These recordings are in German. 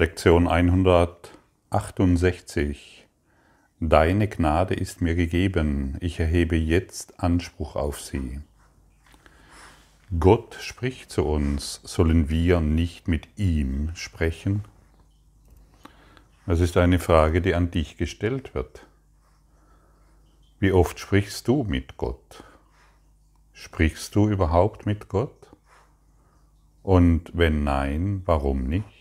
Lektion 168. Deine Gnade ist mir gegeben, ich erhebe jetzt Anspruch auf sie. Gott spricht zu uns, sollen wir nicht mit ihm sprechen? Das ist eine Frage, die an dich gestellt wird. Wie oft sprichst du mit Gott? Sprichst du überhaupt mit Gott? Und wenn nein, warum nicht?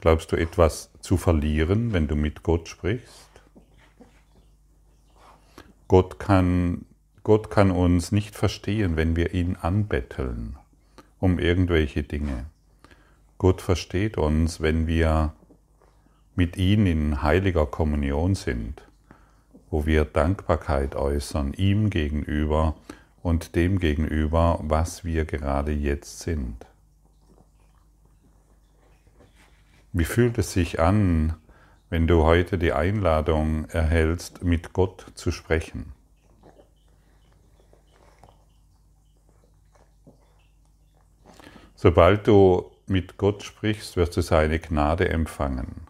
Glaubst du etwas zu verlieren, wenn du mit Gott sprichst? Gott kann, Gott kann uns nicht verstehen, wenn wir ihn anbetteln um irgendwelche Dinge. Gott versteht uns, wenn wir mit ihm in heiliger Kommunion sind, wo wir Dankbarkeit äußern, ihm gegenüber und dem gegenüber, was wir gerade jetzt sind. Wie fühlt es sich an, wenn du heute die Einladung erhältst, mit Gott zu sprechen? Sobald du mit Gott sprichst, wirst du seine Gnade empfangen.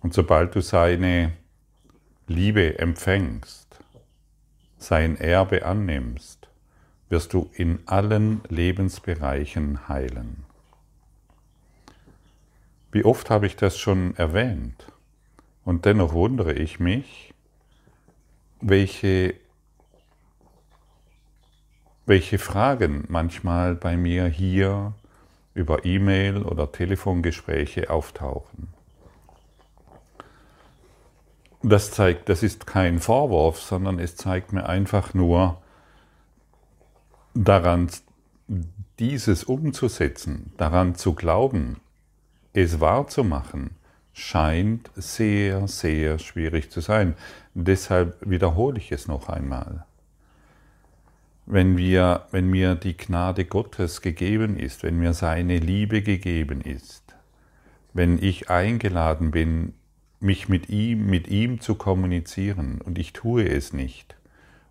Und sobald du seine Liebe empfängst, sein Erbe annimmst, wirst du in allen Lebensbereichen heilen. Wie oft habe ich das schon erwähnt? Und dennoch wundere ich mich, welche, welche Fragen manchmal bei mir hier über E-Mail oder Telefongespräche auftauchen. Das zeigt, das ist kein Vorwurf, sondern es zeigt mir einfach nur daran, dieses umzusetzen, daran zu glauben, es wahrzumachen, scheint sehr, sehr schwierig zu sein. Deshalb wiederhole ich es noch einmal. Wenn, wir, wenn mir die Gnade Gottes gegeben ist, wenn mir seine Liebe gegeben ist, wenn ich eingeladen bin, mich mit ihm, mit ihm zu kommunizieren und ich tue es nicht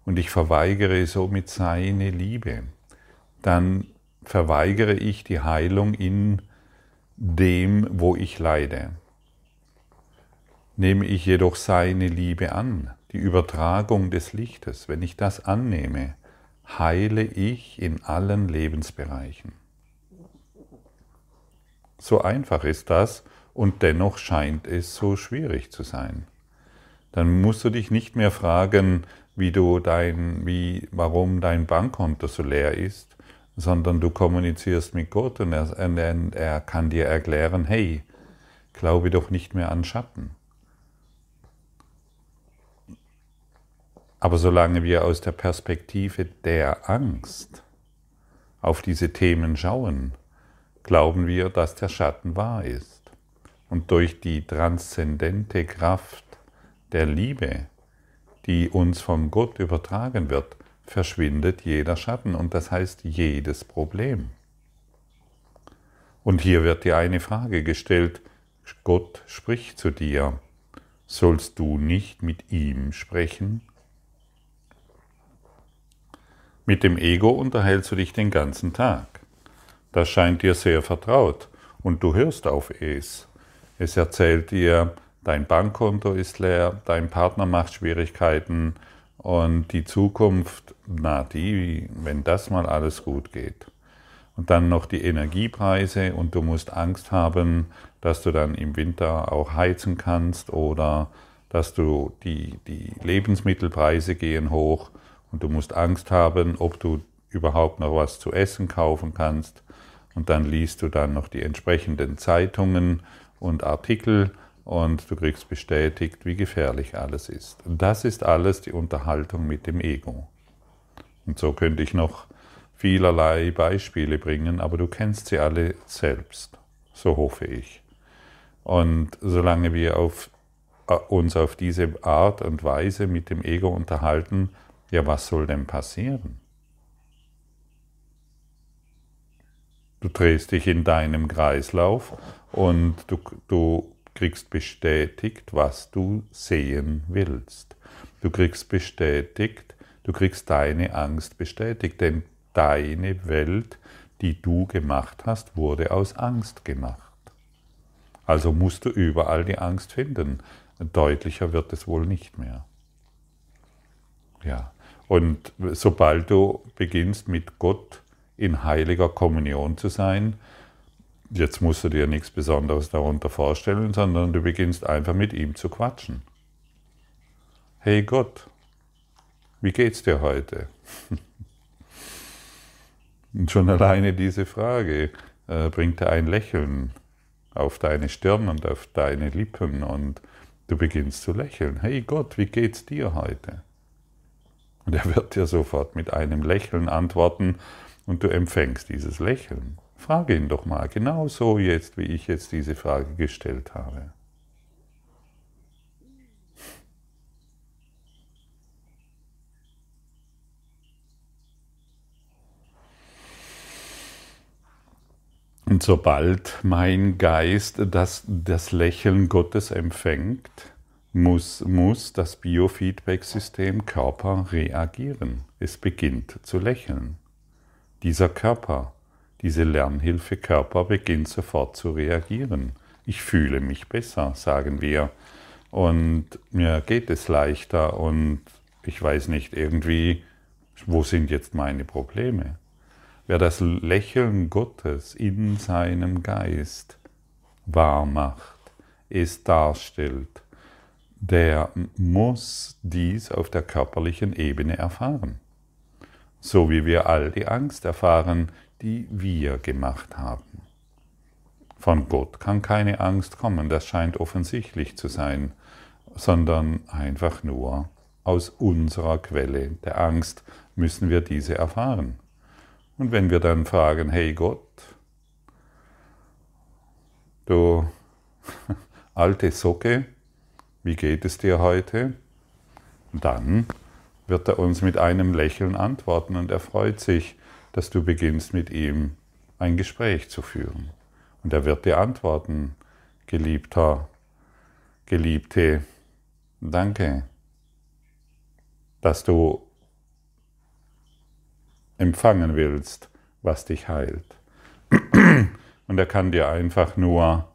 und ich verweigere somit seine Liebe, dann verweigere ich die Heilung in dem, wo ich leide. Nehme ich jedoch seine Liebe an, die Übertragung des Lichtes, wenn ich das annehme, heile ich in allen Lebensbereichen. So einfach ist das und dennoch scheint es so schwierig zu sein. Dann musst du dich nicht mehr fragen, wie du dein, wie, warum dein Bankkonto so leer ist, sondern du kommunizierst mit Gott und er, er, kann dir erklären, hey, glaube doch nicht mehr an Schatten. Aber solange wir aus der Perspektive der Angst auf diese Themen schauen, glauben wir, dass der Schatten wahr ist. Und durch die transzendente Kraft der Liebe, die uns von Gott übertragen wird, verschwindet jeder Schatten und das heißt jedes Problem. Und hier wird dir eine Frage gestellt, Gott spricht zu dir, sollst du nicht mit ihm sprechen? Mit dem Ego unterhältst du dich den ganzen Tag. Das scheint dir sehr vertraut und du hörst auf es. Es erzählt dir, dein Bankkonto ist leer, dein Partner macht Schwierigkeiten, und die Zukunft, na die, wenn das mal alles gut geht. Und dann noch die Energiepreise und du musst Angst haben, dass du dann im Winter auch heizen kannst oder dass du die, die Lebensmittelpreise gehen hoch und du musst Angst haben, ob du überhaupt noch was zu essen kaufen kannst. Und dann liest du dann noch die entsprechenden Zeitungen und Artikel und du kriegst bestätigt, wie gefährlich alles ist. Und das ist alles die Unterhaltung mit dem Ego. Und so könnte ich noch vielerlei Beispiele bringen, aber du kennst sie alle selbst, so hoffe ich. Und solange wir auf, äh, uns auf diese Art und Weise mit dem Ego unterhalten, ja, was soll denn passieren? Du drehst dich in deinem Kreislauf und du, du kriegst bestätigt, was du sehen willst. Du kriegst bestätigt, du kriegst deine Angst bestätigt, denn deine Welt, die du gemacht hast, wurde aus Angst gemacht. Also musst du überall die Angst finden. Deutlicher wird es wohl nicht mehr. Ja, und sobald du beginnst mit Gott in heiliger Kommunion zu sein, jetzt musst du dir nichts Besonderes darunter vorstellen, sondern du beginnst einfach mit ihm zu quatschen. Hey Gott, wie geht's dir heute? Und schon alleine diese Frage äh, bringt ein Lächeln auf deine Stirn und auf deine Lippen und du beginnst zu lächeln. Hey Gott, wie geht's dir heute? Und er wird dir sofort mit einem Lächeln antworten und du empfängst dieses Lächeln. Frage ihn doch mal, genau so jetzt, wie ich jetzt diese Frage gestellt habe. Und sobald mein Geist das, das Lächeln Gottes empfängt, muss, muss das Biofeedback-System Körper reagieren. Es beginnt zu lächeln. Dieser Körper, diese Lernhilfe Körper beginnt sofort zu reagieren. Ich fühle mich besser, sagen wir. Und mir geht es leichter und ich weiß nicht irgendwie, wo sind jetzt meine Probleme. Wer das Lächeln Gottes in seinem Geist wahr macht, es darstellt, der muss dies auf der körperlichen Ebene erfahren. So wie wir all die Angst erfahren, die wir gemacht haben. Von Gott kann keine Angst kommen, das scheint offensichtlich zu sein, sondern einfach nur aus unserer Quelle der Angst müssen wir diese erfahren. Und wenn wir dann fragen, hey Gott, du alte Socke, wie geht es dir heute? Dann wird er uns mit einem Lächeln antworten und er freut sich, dass du beginnst mit ihm ein Gespräch zu führen. Und er wird dir antworten, geliebter, geliebte, danke, dass du empfangen willst, was dich heilt. Und er kann dir einfach nur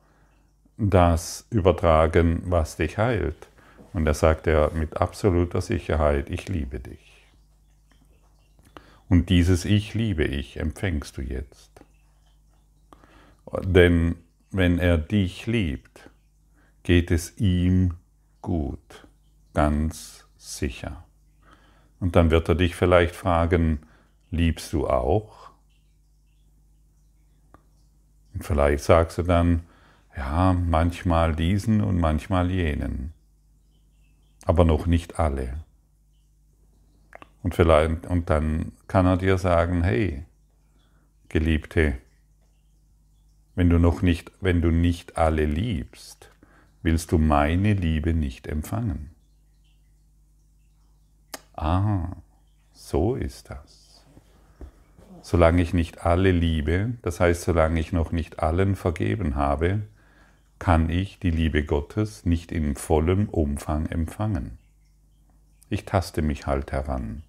das übertragen, was dich heilt. Und er sagt er mit absoluter Sicherheit, ich liebe dich. Und dieses Ich liebe ich empfängst du jetzt. Denn wenn er dich liebt, geht es ihm gut, ganz sicher. Und dann wird er dich vielleicht fragen, liebst du auch? Und vielleicht sagst du dann, ja, manchmal diesen und manchmal jenen, aber noch nicht alle. Und, vielleicht, und dann kann er dir sagen, hey, Geliebte, wenn du noch nicht, wenn du nicht alle liebst, willst du meine Liebe nicht empfangen. Ah, so ist das. Solange ich nicht alle liebe, das heißt, solange ich noch nicht allen vergeben habe, kann ich die Liebe Gottes nicht in vollem Umfang empfangen. Ich taste mich halt heran.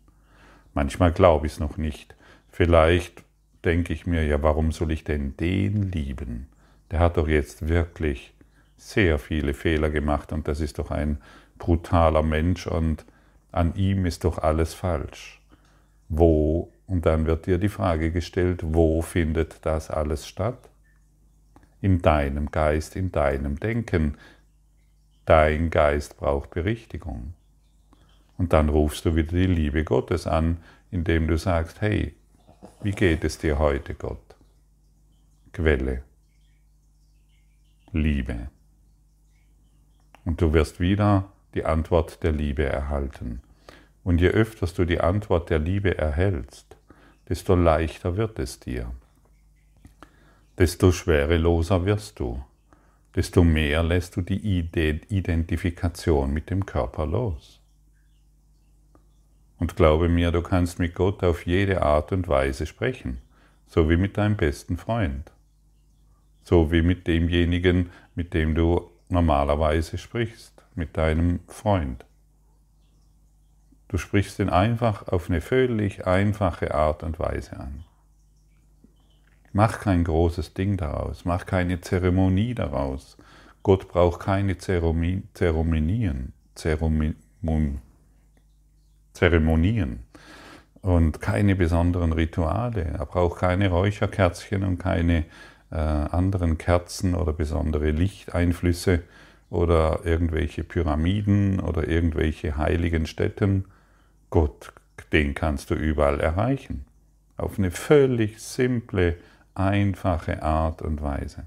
Manchmal glaube ich es noch nicht. Vielleicht denke ich mir, ja, warum soll ich denn den lieben? Der hat doch jetzt wirklich sehr viele Fehler gemacht und das ist doch ein brutaler Mensch und an ihm ist doch alles falsch. Wo, und dann wird dir die Frage gestellt, wo findet das alles statt? In deinem Geist, in deinem Denken. Dein Geist braucht Berichtigung. Und dann rufst du wieder die Liebe Gottes an, indem du sagst, hey, wie geht es dir heute, Gott? Quelle. Liebe. Und du wirst wieder die Antwort der Liebe erhalten. Und je öfter du die Antwort der Liebe erhältst, desto leichter wird es dir. Desto schwereloser wirst du. Desto mehr lässt du die Identifikation mit dem Körper los. Und glaube mir, du kannst mit Gott auf jede Art und Weise sprechen, so wie mit deinem besten Freund, so wie mit demjenigen, mit dem du normalerweise sprichst, mit deinem Freund. Du sprichst ihn einfach auf eine völlig einfache Art und Weise an. Mach kein großes Ding daraus, mach keine Zeremonie daraus. Gott braucht keine Zeremonien, Zeremonien und keine besonderen Rituale. Er braucht keine Räucherkerzchen und keine äh, anderen Kerzen oder besondere Lichteinflüsse oder irgendwelche Pyramiden oder irgendwelche heiligen Stätten. Gott, den kannst du überall erreichen. Auf eine völlig simple, einfache Art und Weise.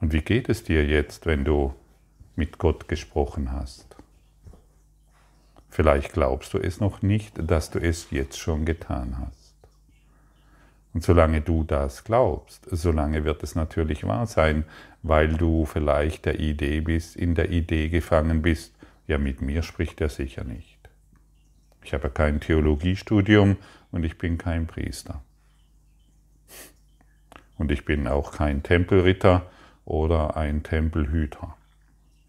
Und wie geht es dir jetzt, wenn du mit Gott gesprochen hast? Vielleicht glaubst du es noch nicht, dass du es jetzt schon getan hast. Und solange du das glaubst, solange wird es natürlich wahr sein, weil du vielleicht der Idee bist, in der Idee gefangen bist, ja, mit mir spricht er sicher nicht. Ich habe kein Theologiestudium und ich bin kein Priester. Und ich bin auch kein Tempelritter oder ein Tempelhüter.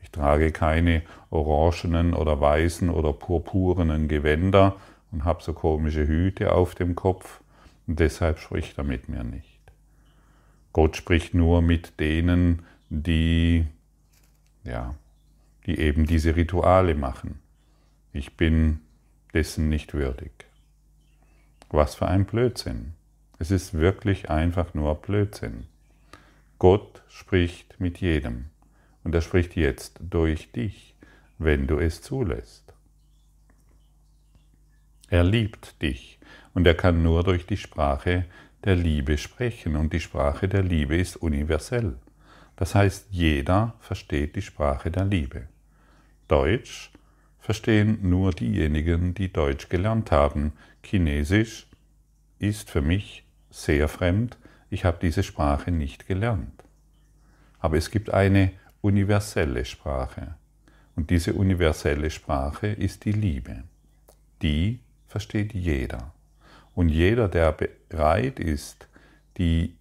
Ich trage keine orangenen oder weißen oder purpurenen Gewänder und habe so komische Hüte auf dem Kopf und deshalb spricht er mit mir nicht. Gott spricht nur mit denen, die, ja, die eben diese Rituale machen. Ich bin dessen nicht würdig. Was für ein Blödsinn. Es ist wirklich einfach nur Blödsinn. Gott spricht mit jedem und er spricht jetzt durch dich, wenn du es zulässt. Er liebt dich und er kann nur durch die Sprache der Liebe sprechen und die Sprache der Liebe ist universell. Das heißt, jeder versteht die Sprache der Liebe. Deutsch verstehen nur diejenigen, die Deutsch gelernt haben. Chinesisch ist für mich sehr fremd, ich habe diese Sprache nicht gelernt. Aber es gibt eine universelle Sprache. Und diese universelle Sprache ist die Liebe. Die versteht jeder. Und jeder, der bereit ist, die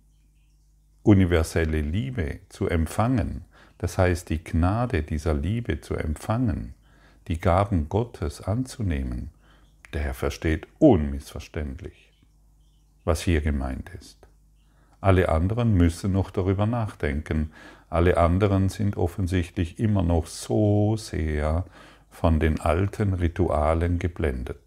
universelle Liebe zu empfangen, das heißt die Gnade dieser Liebe zu empfangen, die Gaben Gottes anzunehmen, der versteht unmissverständlich, was hier gemeint ist. Alle anderen müssen noch darüber nachdenken. Alle anderen sind offensichtlich immer noch so sehr von den alten Ritualen geblendet.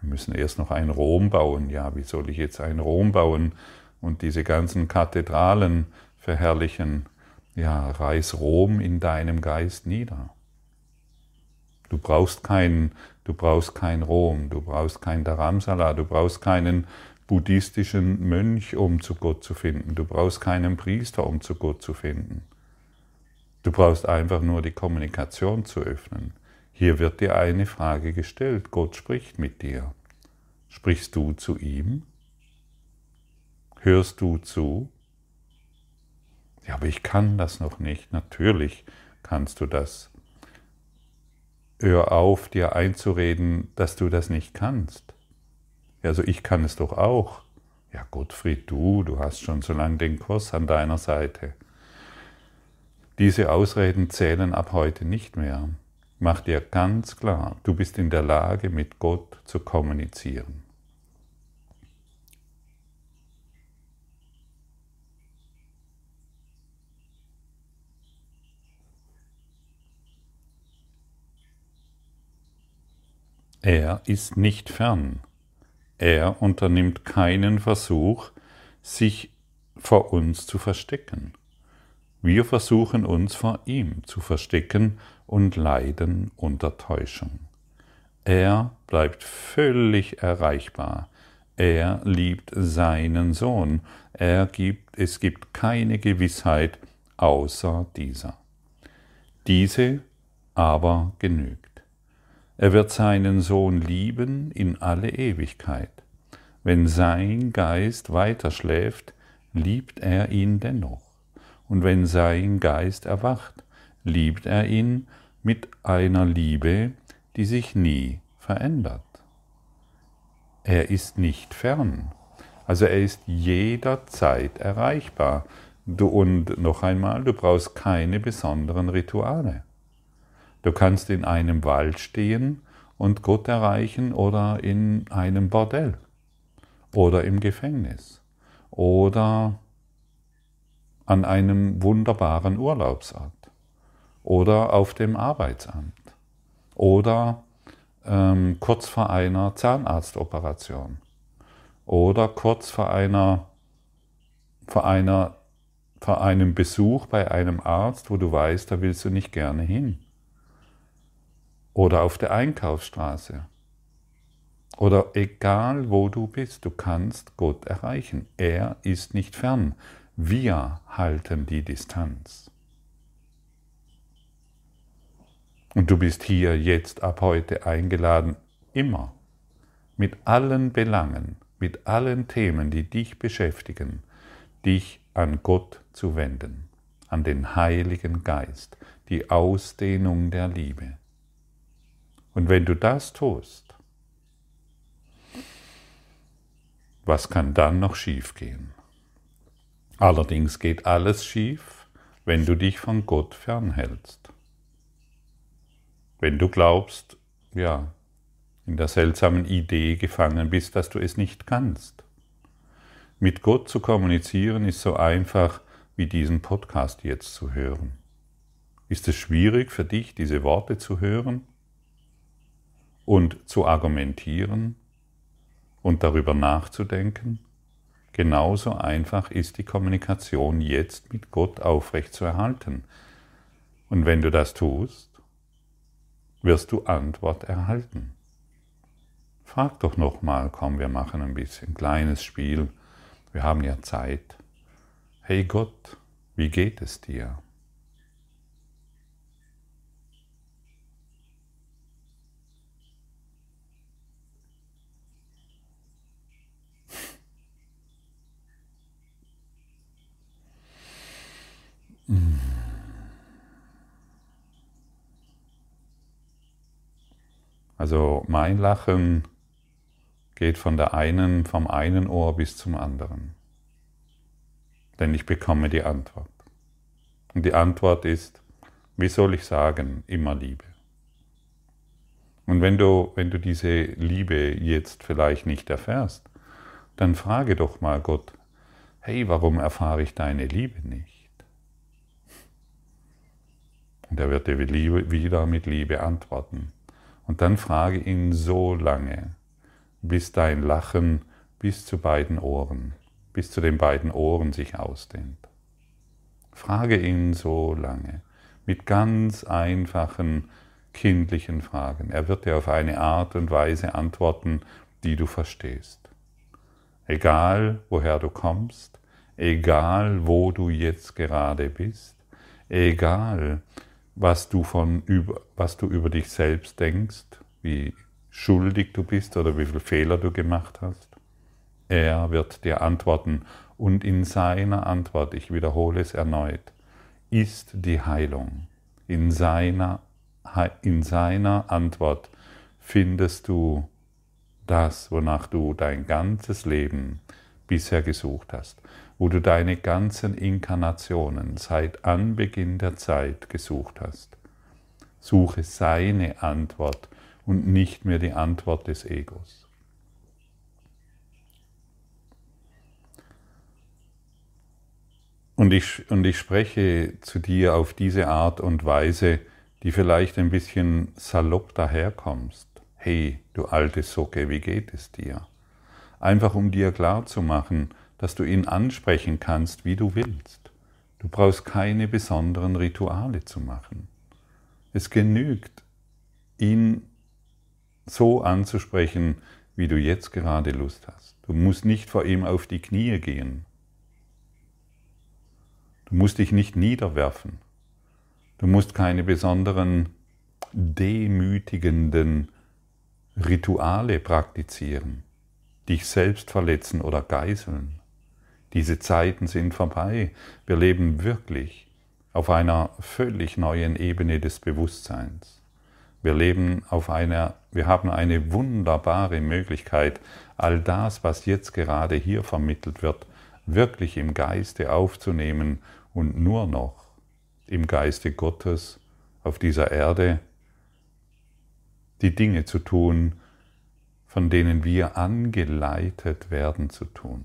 Wir müssen erst noch ein Rom bauen. Ja, wie soll ich jetzt ein Rom bauen und diese ganzen Kathedralen verherrlichen? Ja, reiß Rom in deinem Geist nieder. Du brauchst kein, du brauchst kein Rom, du brauchst kein Dharamsala, du brauchst keinen buddhistischen Mönch, um zu Gott zu finden. Du brauchst keinen Priester, um zu Gott zu finden. Du brauchst einfach nur die Kommunikation zu öffnen. Hier wird dir eine Frage gestellt. Gott spricht mit dir. Sprichst du zu ihm? Hörst du zu? Ja, aber ich kann das noch nicht. Natürlich kannst du das. Hör auf, dir einzureden, dass du das nicht kannst. Also ich kann es doch auch. Ja, Gottfried, du, du hast schon so lange den Kurs an deiner Seite. Diese Ausreden zählen ab heute nicht mehr. Mach dir ganz klar, du bist in der Lage, mit Gott zu kommunizieren. Er ist nicht fern. Er unternimmt keinen Versuch, sich vor uns zu verstecken. Wir versuchen uns vor ihm zu verstecken und leiden unter Täuschung. Er bleibt völlig erreichbar. Er liebt seinen Sohn. Er gibt, es gibt keine Gewissheit außer dieser. Diese aber genügt. Er wird seinen Sohn lieben in alle Ewigkeit. Wenn sein Geist weiterschläft, liebt er ihn dennoch. Und wenn sein Geist erwacht, liebt er ihn mit einer Liebe, die sich nie verändert. Er ist nicht fern. Also er ist jederzeit erreichbar. Du, und noch einmal, du brauchst keine besonderen Rituale. Du kannst in einem Wald stehen und Gott erreichen oder in einem Bordell oder im Gefängnis oder an einem wunderbaren Urlaubsort oder auf dem Arbeitsamt oder ähm, kurz vor einer Zahnarztoperation oder kurz vor einer, vor einer vor einem Besuch bei einem Arzt, wo du weißt, da willst du nicht gerne hin. Oder auf der Einkaufsstraße. Oder egal wo du bist, du kannst Gott erreichen. Er ist nicht fern. Wir halten die Distanz. Und du bist hier jetzt ab heute eingeladen, immer, mit allen Belangen, mit allen Themen, die dich beschäftigen, dich an Gott zu wenden, an den Heiligen Geist, die Ausdehnung der Liebe. Und wenn du das tust, was kann dann noch schiefgehen? Allerdings geht alles schief, wenn du dich von Gott fernhältst. Wenn du glaubst, ja, in der seltsamen Idee gefangen bist, dass du es nicht kannst. Mit Gott zu kommunizieren ist so einfach wie diesen Podcast jetzt zu hören. Ist es schwierig für dich, diese Worte zu hören und zu argumentieren und darüber nachzudenken? Genauso einfach ist die Kommunikation jetzt mit Gott aufrechtzuerhalten. Und wenn du das tust, wirst du Antwort erhalten. Frag doch nochmal, komm, wir machen ein bisschen kleines Spiel. Wir haben ja Zeit. Hey Gott, wie geht es dir? Also mein Lachen geht von der einen, vom einen Ohr bis zum anderen. Denn ich bekomme die Antwort. Und die Antwort ist, wie soll ich sagen, immer Liebe. Und wenn du, wenn du diese Liebe jetzt vielleicht nicht erfährst, dann frage doch mal Gott, hey, warum erfahre ich deine Liebe nicht? Und er wird dir wieder mit Liebe antworten. Und dann frage ihn so lange, bis dein Lachen bis zu beiden Ohren, bis zu den beiden Ohren sich ausdehnt. Frage ihn so lange, mit ganz einfachen kindlichen Fragen. Er wird dir auf eine Art und Weise antworten, die du verstehst. Egal, woher du kommst, egal, wo du jetzt gerade bist, egal, was du, von, was du über dich selbst denkst, wie schuldig du bist oder wie viele Fehler du gemacht hast. Er wird dir antworten und in seiner Antwort, ich wiederhole es erneut, ist die Heilung. In seiner, in seiner Antwort findest du das, wonach du dein ganzes Leben bisher gesucht hast, wo du deine ganzen Inkarnationen seit Anbeginn der Zeit gesucht hast. Suche seine Antwort und nicht mehr die Antwort des Egos. Und ich, und ich spreche zu dir auf diese Art und Weise, die vielleicht ein bisschen salopp daherkommst. Hey, du alte Socke, wie geht es dir? Einfach um dir klarzumachen, dass du ihn ansprechen kannst, wie du willst. Du brauchst keine besonderen Rituale zu machen. Es genügt, ihn so anzusprechen, wie du jetzt gerade Lust hast. Du musst nicht vor ihm auf die Knie gehen. Du musst dich nicht niederwerfen. Du musst keine besonderen demütigenden Rituale praktizieren, dich selbst verletzen oder geißeln. Diese Zeiten sind vorbei. Wir leben wirklich auf einer völlig neuen Ebene des Bewusstseins. Wir leben auf einer, wir haben eine wunderbare Möglichkeit, all das, was jetzt gerade hier vermittelt wird, wirklich im Geiste aufzunehmen und nur noch im Geiste Gottes auf dieser Erde die Dinge zu tun, von denen wir angeleitet werden zu tun.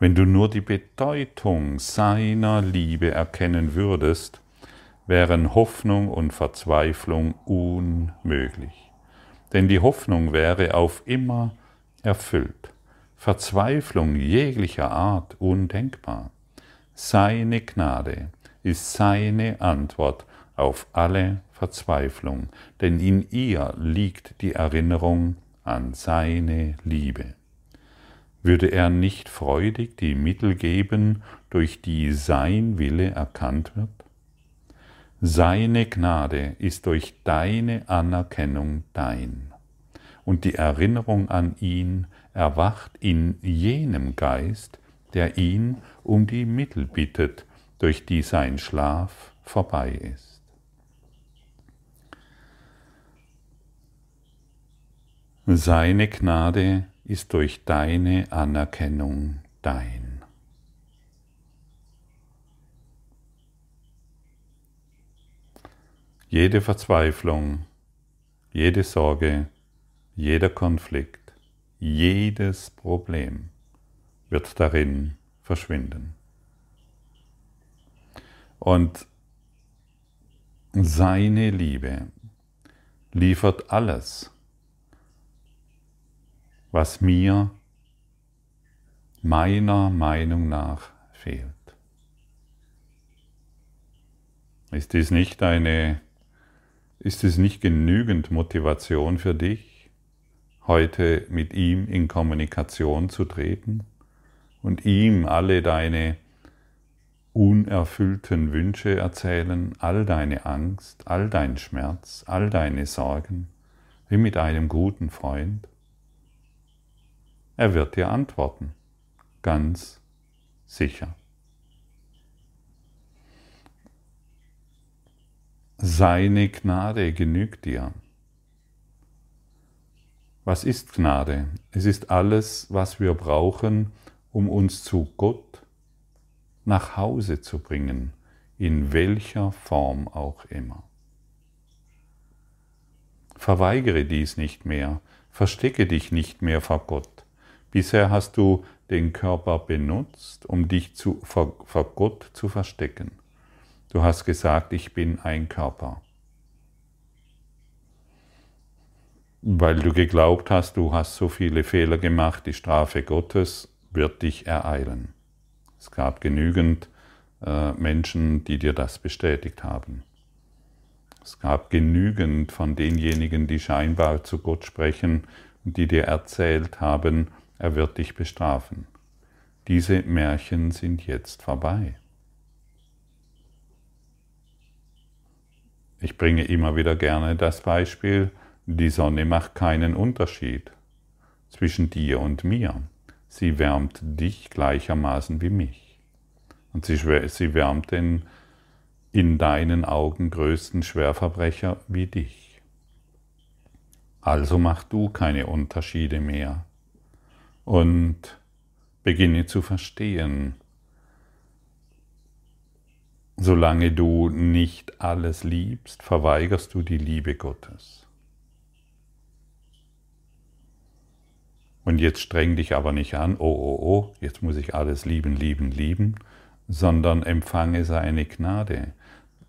Wenn du nur die Bedeutung seiner Liebe erkennen würdest, wären Hoffnung und Verzweiflung unmöglich. Denn die Hoffnung wäre auf immer erfüllt, Verzweiflung jeglicher Art undenkbar. Seine Gnade ist seine Antwort auf alle Verzweiflung, denn in ihr liegt die Erinnerung an seine Liebe. Würde er nicht freudig die Mittel geben, durch die sein Wille erkannt wird? Seine Gnade ist durch deine Anerkennung dein, und die Erinnerung an ihn erwacht in jenem Geist, der ihn um die Mittel bittet, durch die sein Schlaf vorbei ist. Seine Gnade ist durch deine Anerkennung dein. Jede Verzweiflung, jede Sorge, jeder Konflikt, jedes Problem wird darin verschwinden. Und seine Liebe liefert alles, was mir meiner Meinung nach fehlt. Ist dies nicht eine, ist es nicht genügend Motivation für dich, heute mit ihm in Kommunikation zu treten und ihm alle deine unerfüllten Wünsche erzählen, all deine Angst, all dein Schmerz, all deine Sorgen, wie mit einem guten Freund? Er wird dir antworten, ganz sicher. Seine Gnade genügt dir. Was ist Gnade? Es ist alles, was wir brauchen, um uns zu Gott nach Hause zu bringen, in welcher Form auch immer. Verweigere dies nicht mehr, verstecke dich nicht mehr vor Gott. Bisher hast du den Körper benutzt, um dich zu, vor, vor Gott zu verstecken. Du hast gesagt, ich bin ein Körper. Weil du geglaubt hast, du hast so viele Fehler gemacht, die Strafe Gottes wird dich ereilen. Es gab genügend äh, Menschen, die dir das bestätigt haben. Es gab genügend von denjenigen, die scheinbar zu Gott sprechen und die dir erzählt haben, er wird dich bestrafen. Diese Märchen sind jetzt vorbei. Ich bringe immer wieder gerne das Beispiel, die Sonne macht keinen Unterschied zwischen dir und mir. Sie wärmt dich gleichermaßen wie mich. Und sie, wärmt den in deinen Augen größten Schwerverbrecher wie dich. Also mach du keine Unterschiede mehr und beginne zu verstehen, solange du nicht alles liebst, verweigerst du die Liebe Gottes. Und jetzt streng dich aber nicht an, oh, oh, oh, jetzt muss ich alles lieben, lieben, lieben, sondern empfange seine Gnade,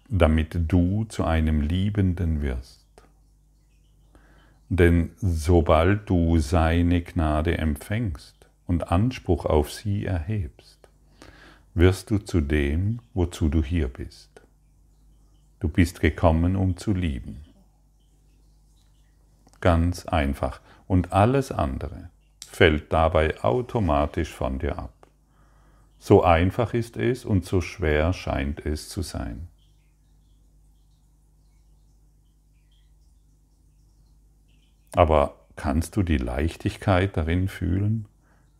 damit du zu einem Liebenden wirst. Denn sobald du seine Gnade empfängst und Anspruch auf sie erhebst, wirst du zu dem, wozu du hier bist. Du bist gekommen, um zu lieben. Ganz einfach. Und alles andere fällt dabei automatisch von dir ab. So einfach ist es und so schwer scheint es zu sein. Aber kannst du die Leichtigkeit darin fühlen?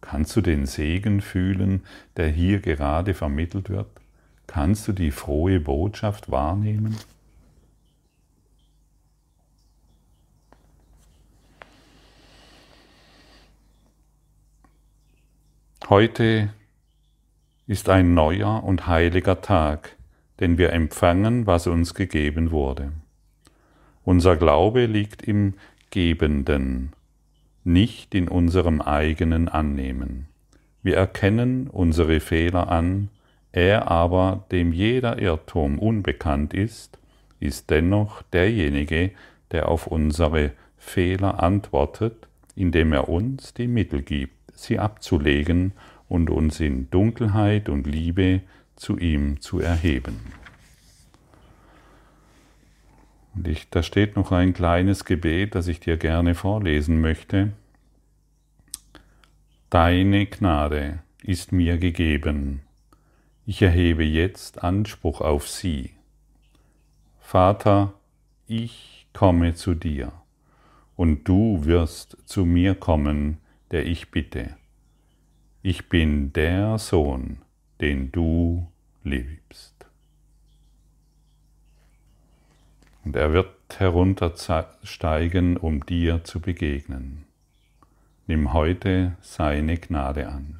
Kannst du den Segen fühlen, der hier gerade vermittelt wird? Kannst du die frohe Botschaft wahrnehmen? Heute ist ein neuer und heiliger Tag, denn wir empfangen, was uns gegeben wurde. Unser Glaube liegt im Gebenden, nicht in unserem eigenen Annehmen. Wir erkennen unsere Fehler an, er aber, dem jeder Irrtum unbekannt ist, ist dennoch derjenige, der auf unsere Fehler antwortet, indem er uns die Mittel gibt, sie abzulegen und uns in Dunkelheit und Liebe zu ihm zu erheben. Und ich, da steht noch ein kleines Gebet, das ich dir gerne vorlesen möchte. Deine Gnade ist mir gegeben. Ich erhebe jetzt Anspruch auf sie. Vater, ich komme zu dir, und du wirst zu mir kommen, der ich bitte. Ich bin der Sohn, den du liebst. Und er wird heruntersteigen, um dir zu begegnen. Nimm heute seine Gnade an.